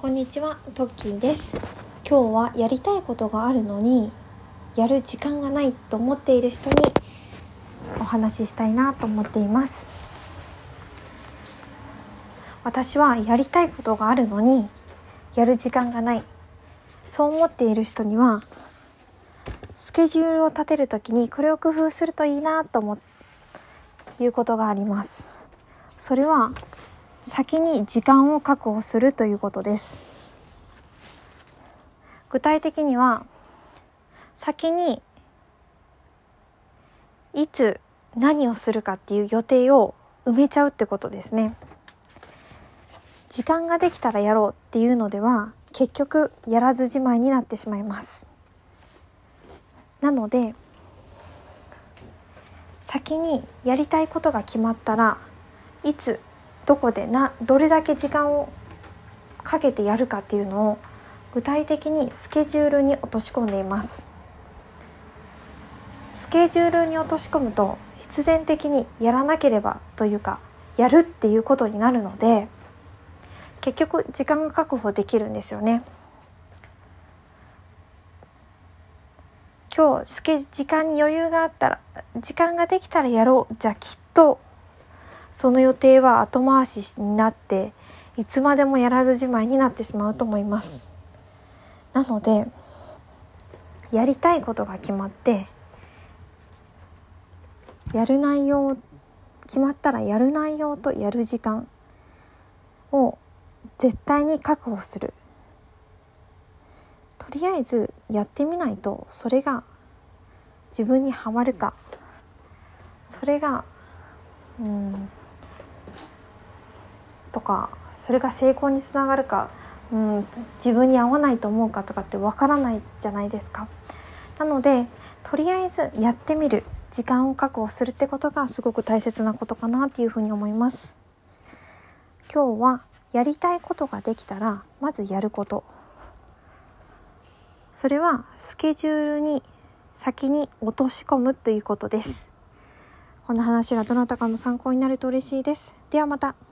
こんにちは、トッキーです。今日はやりたいことがあるのに、やる時間がないと思っている人にお話ししたいなと思っています。私はやりたいことがあるのに、やる時間がない。そう思っている人には、スケジュールを立てるときにこれを工夫するといいなと思いうことがあります。それは先に時間を確保するということです。具体的には先にいつ何をするかっていう予定を埋めちゃうってことですね。時間ができたらやろうっていうのでは結局やらずじまいになってしまいます。なので先にやりたいことが決まったらいつどこでなどれだけ時間をかけてやるかっていうのを具体的にスケジュールに落とし込んでいます。スケジュールに落とし込むと必然的にやらなければというかやるっていうことになるので結局時間が確保できるんですよね。今日時間に余裕があったら時間ができたらやろう。じゃきっとその予定は後回しになっていつまでもやらずじまいになってしまうと思います。なのでやりたいことが決まってやる内容決まったらやる内容とやる時間を絶対に確保する。とりあえずやってみないとそれが自分にはまるか。それがうんとかそれが成功につながるか、うん、自分に合わないと思うかとかってわからないじゃないですか。なのでとりあえずやってみる時間を確保するってことがすごく大切なことかなっていうふうに思います。今日はやりたいことができたらまずやることそれはスケジュールに先に落とし込むということです。この話がどなたかの参考になると嬉しいです。ではまた。